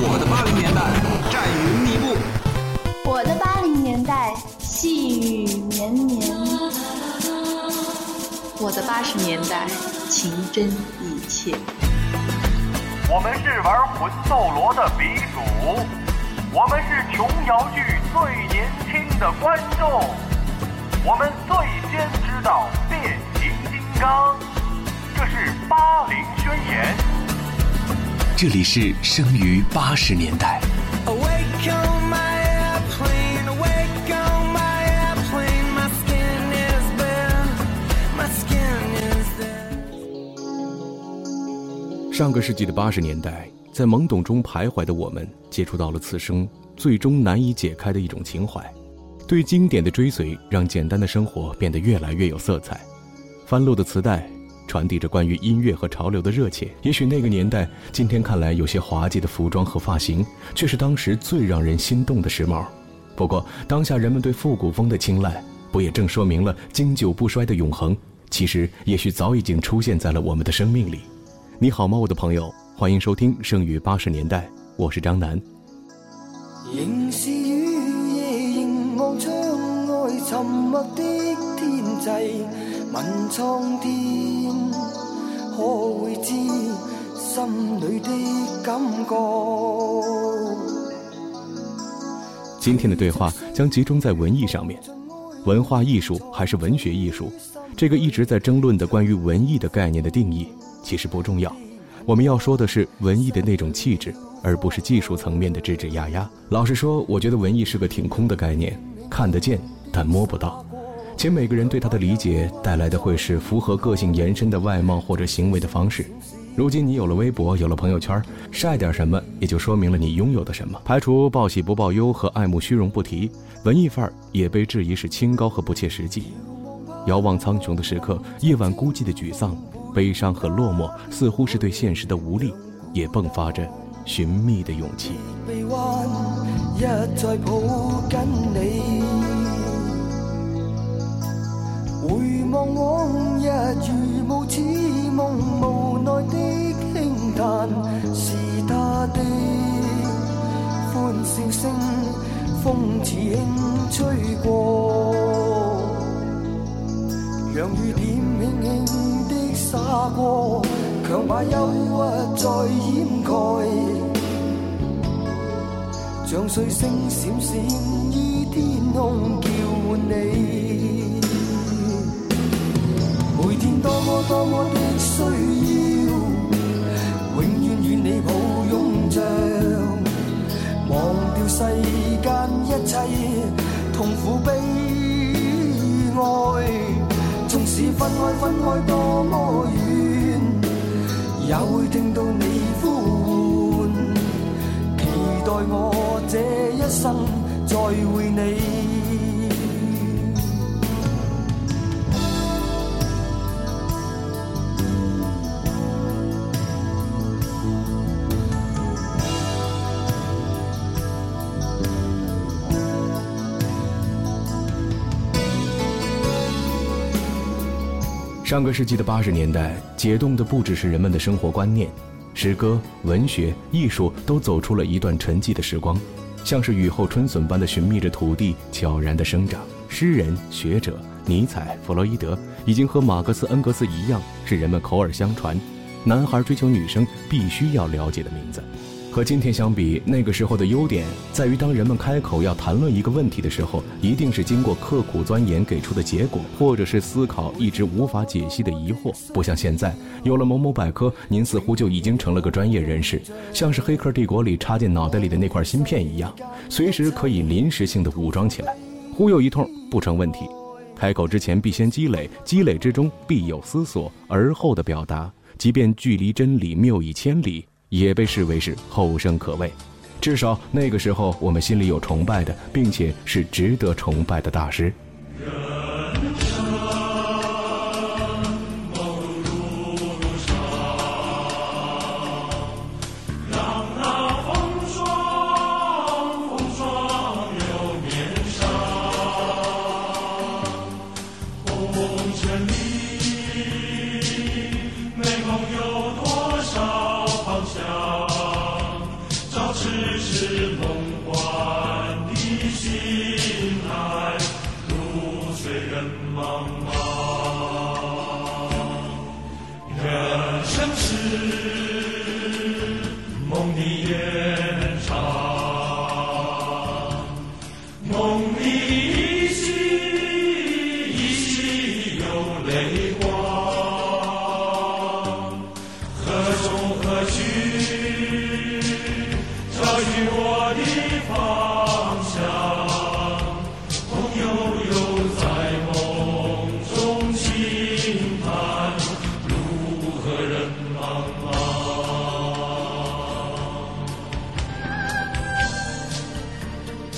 我的八零年代战云密布，我的八零年代细雨绵绵，我的八十年代情真意切。我们是玩魂斗罗的鼻祖，我们是琼瑶剧最年轻的观众，我们最先知道变形金刚，这是八零宣言。这里是生于八十年代。上个世纪的八十年代，在懵懂中徘徊的我们，接触到了此生最终难以解开的一种情怀。对经典的追随，让简单的生活变得越来越有色彩。翻录的磁带，传递着关于音乐和潮流的热切。也许那个年代，今天看来有些滑稽的服装和发型，却是当时最让人心动的时髦。不过，当下人们对复古风的青睐，不也正说明了经久不衰的永恒？其实，也许早已经出现在了我们的生命里。你好吗，我的朋友？欢迎收听《生于八十年代》，我是张楠。问苍天可会知心里的感觉。今天的对话将集中在文艺上面，文化艺术还是文学艺术？这个一直在争论的关于文艺的概念的定义。其实不重要，我们要说的是文艺的那种气质，而不是技术层面的吱吱呀呀。老实说，我觉得文艺是个挺空的概念，看得见但摸不到，且每个人对他的理解带来的会是符合个性延伸的外貌或者行为的方式。如今你有了微博，有了朋友圈，晒点什么也就说明了你拥有的什么。排除报喜不报忧和爱慕虚荣不提，文艺范儿也被质疑是清高和不切实际。遥望苍穹的时刻，夜晚孤寂的沮丧。悲伤和落寞，似乎是对现实的无力，也迸发着寻觅的勇气。一再抱紧你，望往日如无似梦，无奈的轻叹，是他的欢笑声，风似轻吹过，让雨点轻轻的。洒过，强把忧郁再掩盖，像碎星闪闪于天空，叫唤你。天多么多么的需要，永远与你抱拥着，忘掉世间一切痛苦悲哀。纵使分开，分开多么远，也会听到你呼唤，期待我这一生再会你。上个世纪的八十年代，解冻的不只是人们的生活观念，诗歌、文学、艺术都走出了一段沉寂的时光，像是雨后春笋般的寻觅着土地悄然的生长。诗人、学者尼采、弗洛伊德，已经和马克思、恩格斯一样，是人们口耳相传，男孩追求女生必须要了解的名字。和今天相比，那个时候的优点在于，当人们开口要谈论一个问题的时候，一定是经过刻苦钻研给出的结果，或者是思考一直无法解析的疑惑。不像现在，有了某某百科，您似乎就已经成了个专业人士，像是《黑客帝国》里插进脑袋里的那块芯片一样，随时可以临时性的武装起来，忽悠一通不成问题。开口之前必先积累，积累之中必有思索，而后的表达，即便距离真理谬以千里。也被视为是后生可畏，至少那个时候，我们心里有崇拜的，并且是值得崇拜的大师。我的发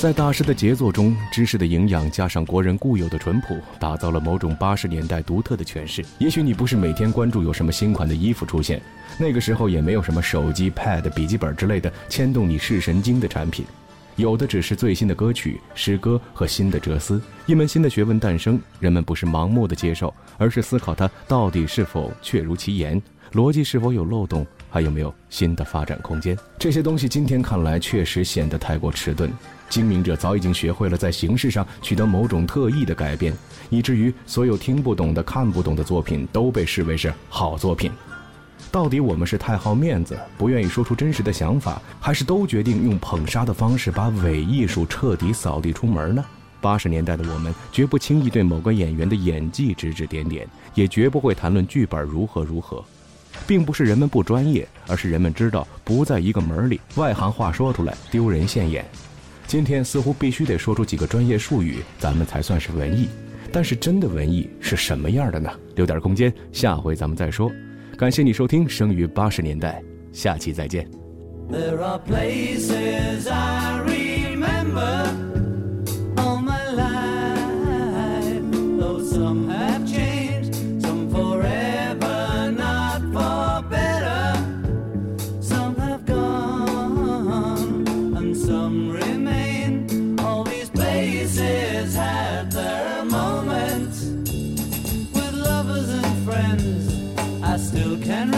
在大师的杰作中，知识的营养加上国人固有的淳朴，打造了某种八十年代独特的诠释。也许你不是每天关注有什么新款的衣服出现，那个时候也没有什么手机、Pad、笔记本之类的牵动你视神经的产品，有的只是最新的歌曲、诗歌和新的哲思。一门新的学问诞生，人们不是盲目的接受，而是思考它到底是否确如其言，逻辑是否有漏洞，还有没有新的发展空间。这些东西今天看来确实显得太过迟钝。精明者早已经学会了在形式上取得某种特异的改变，以至于所有听不懂的、看不懂的作品都被视为是好作品。到底我们是太好面子，不愿意说出真实的想法，还是都决定用捧杀的方式把伪艺术彻底扫地出门呢？八十年代的我们绝不轻易对某个演员的演技指指点点，也绝不会谈论剧本如何如何，并不是人们不专业，而是人们知道不在一个门里，外行话说出来丢人现眼。今天似乎必须得说出几个专业术语，咱们才算是文艺。但是真的文艺是什么样的呢？留点空间，下回咱们再说。感谢你收听《生于八十年代》，下期再见。There are places I remember. friends I still can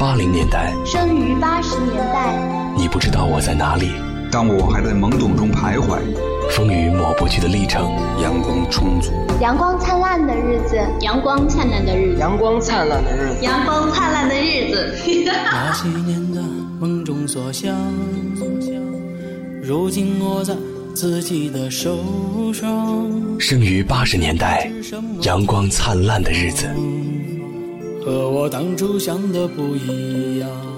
八零年代，生于八十年代，你不知道我在哪里，当我还在懵懂中徘徊。风雨抹不去的历程，阳光充足，阳光灿烂的日子，阳光灿烂的日子，阳光灿烂的日子，阳光灿烂的日子。那些年的梦中所想。如今握在自己的手上。生于八十年代，阳光灿烂的日子。和我当初想的不一样。